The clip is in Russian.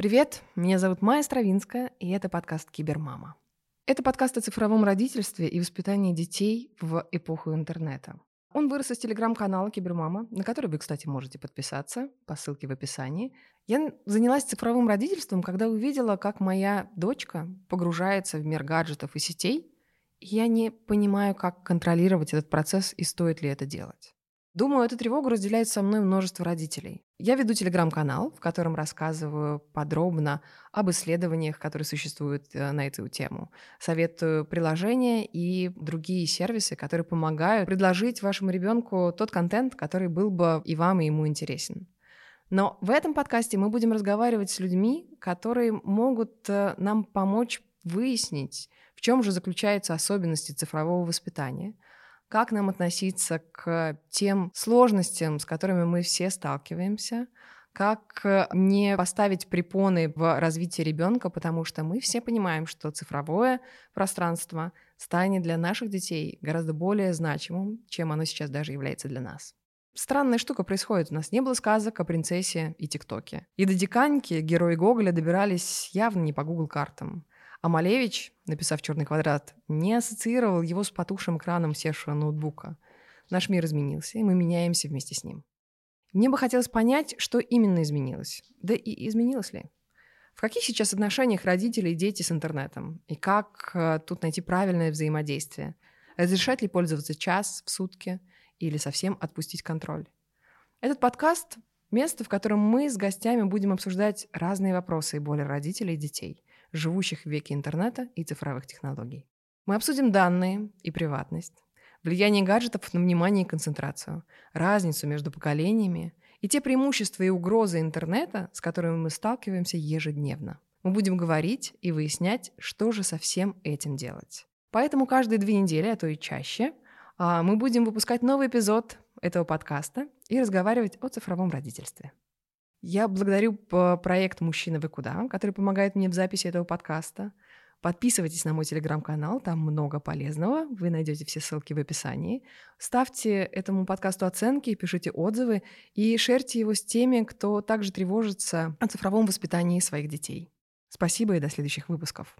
Привет, меня зовут Майя Стравинская, и это подкаст «Кибермама». Это подкаст о цифровом родительстве и воспитании детей в эпоху интернета. Он вырос из телеграм-канала Кибермама, на который вы, кстати, можете подписаться по ссылке в описании. Я занялась цифровым родительством, когда увидела, как моя дочка погружается в мир гаджетов и сетей. я не понимаю, как контролировать этот процесс и стоит ли это делать. Думаю, эту тревогу разделяет со мной множество родителей. Я веду телеграм-канал, в котором рассказываю подробно об исследованиях, которые существуют э, на эту тему. Советую приложения и другие сервисы, которые помогают предложить вашему ребенку тот контент, который был бы и вам, и ему интересен. Но в этом подкасте мы будем разговаривать с людьми, которые могут э, нам помочь выяснить, в чем же заключаются особенности цифрового воспитания – как нам относиться к тем сложностям, с которыми мы все сталкиваемся, как э, не поставить препоны в развитии ребенка, потому что мы все понимаем, что цифровое пространство станет для наших детей гораздо более значимым, чем оно сейчас даже является для нас. Странная штука происходит. У нас не было сказок о принцессе и ТикТоке. И до диканьки герои Гоголя добирались явно не по Google картам. А Малевич, написав «Черный квадрат», не ассоциировал его с потухшим экраном севшего ноутбука. Наш мир изменился, и мы меняемся вместе с ним. Мне бы хотелось понять, что именно изменилось. Да и изменилось ли? В каких сейчас отношениях родители и дети с интернетом? И как э, тут найти правильное взаимодействие? Разрешать ли пользоваться час в сутки или совсем отпустить контроль? Этот подкаст — место, в котором мы с гостями будем обсуждать разные вопросы и боли родителей и детей — живущих в веке интернета и цифровых технологий. Мы обсудим данные и приватность, влияние гаджетов на внимание и концентрацию, разницу между поколениями и те преимущества и угрозы интернета, с которыми мы сталкиваемся ежедневно. Мы будем говорить и выяснять, что же со всем этим делать. Поэтому каждые две недели, а то и чаще, а, мы будем выпускать новый эпизод этого подкаста и разговаривать о цифровом родительстве. Я благодарю проект «Мужчина, вы куда?», который помогает мне в записи этого подкаста. Подписывайтесь на мой телеграм-канал, там много полезного, вы найдете все ссылки в описании. Ставьте этому подкасту оценки, пишите отзывы и шерьте его с теми, кто также тревожится о цифровом воспитании своих детей. Спасибо и до следующих выпусков.